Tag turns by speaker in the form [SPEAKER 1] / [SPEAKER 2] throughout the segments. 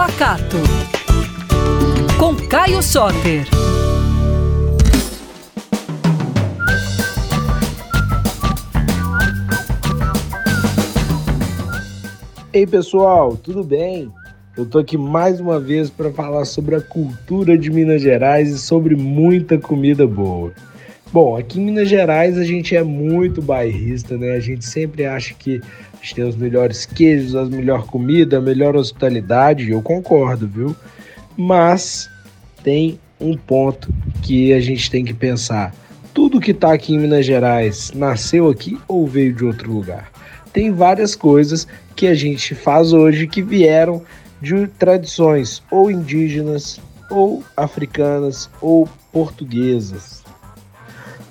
[SPEAKER 1] Pacato. Com Caio Soter.
[SPEAKER 2] Ei pessoal, tudo bem? Eu tô aqui mais uma vez para falar sobre a cultura de Minas Gerais e sobre muita comida boa. Bom, aqui em Minas Gerais a gente é muito bairrista, né? A gente sempre acha que a gente tem os melhores queijos, a melhor comida, a melhor hospitalidade, eu concordo, viu? Mas tem um ponto que a gente tem que pensar. Tudo que está aqui em Minas Gerais nasceu aqui ou veio de outro lugar? Tem várias coisas que a gente faz hoje que vieram de tradições ou indígenas, ou africanas, ou portuguesas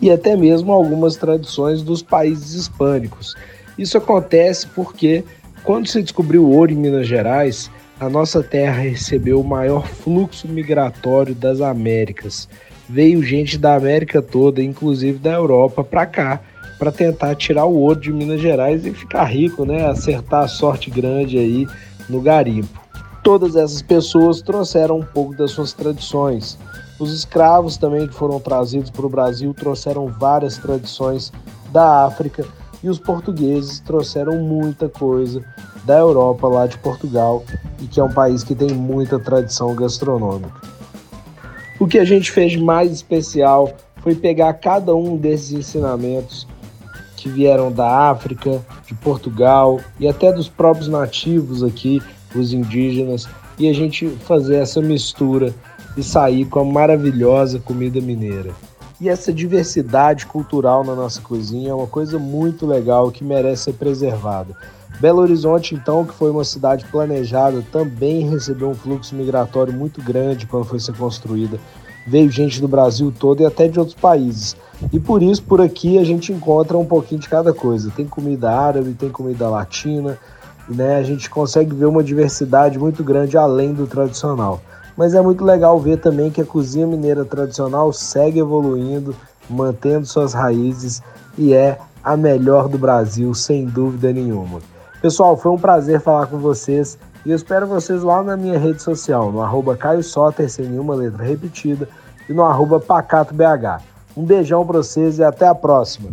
[SPEAKER 2] e até mesmo algumas tradições dos países hispânicos. Isso acontece porque, quando se descobriu o ouro em Minas Gerais, a nossa terra recebeu o maior fluxo migratório das Américas. Veio gente da América toda, inclusive da Europa, para cá, para tentar tirar o ouro de Minas Gerais e ficar rico, né? Acertar a sorte grande aí no garimpo. Todas essas pessoas trouxeram um pouco das suas tradições. Os escravos também que foram trazidos para o Brasil trouxeram várias tradições da África e os portugueses trouxeram muita coisa da Europa, lá de Portugal, e que é um país que tem muita tradição gastronômica. O que a gente fez mais especial foi pegar cada um desses ensinamentos que vieram da África, de Portugal e até dos próprios nativos aqui, os indígenas, e a gente fazer essa mistura e sair com a maravilhosa comida mineira. E essa diversidade cultural na nossa cozinha é uma coisa muito legal que merece ser preservada. Belo Horizonte, então, que foi uma cidade planejada, também recebeu um fluxo migratório muito grande quando foi ser construída. Veio gente do Brasil todo e até de outros países. E por isso, por aqui, a gente encontra um pouquinho de cada coisa. Tem comida árabe, tem comida latina, né? A gente consegue ver uma diversidade muito grande além do tradicional. Mas é muito legal ver também que a cozinha mineira tradicional segue evoluindo, mantendo suas raízes e é a melhor do Brasil, sem dúvida nenhuma. Pessoal, foi um prazer falar com vocês e eu espero vocês lá na minha rede social, no arroba Caio Soter, sem nenhuma letra repetida, e no arroba PacatoBH. Um beijão para vocês e até a próxima!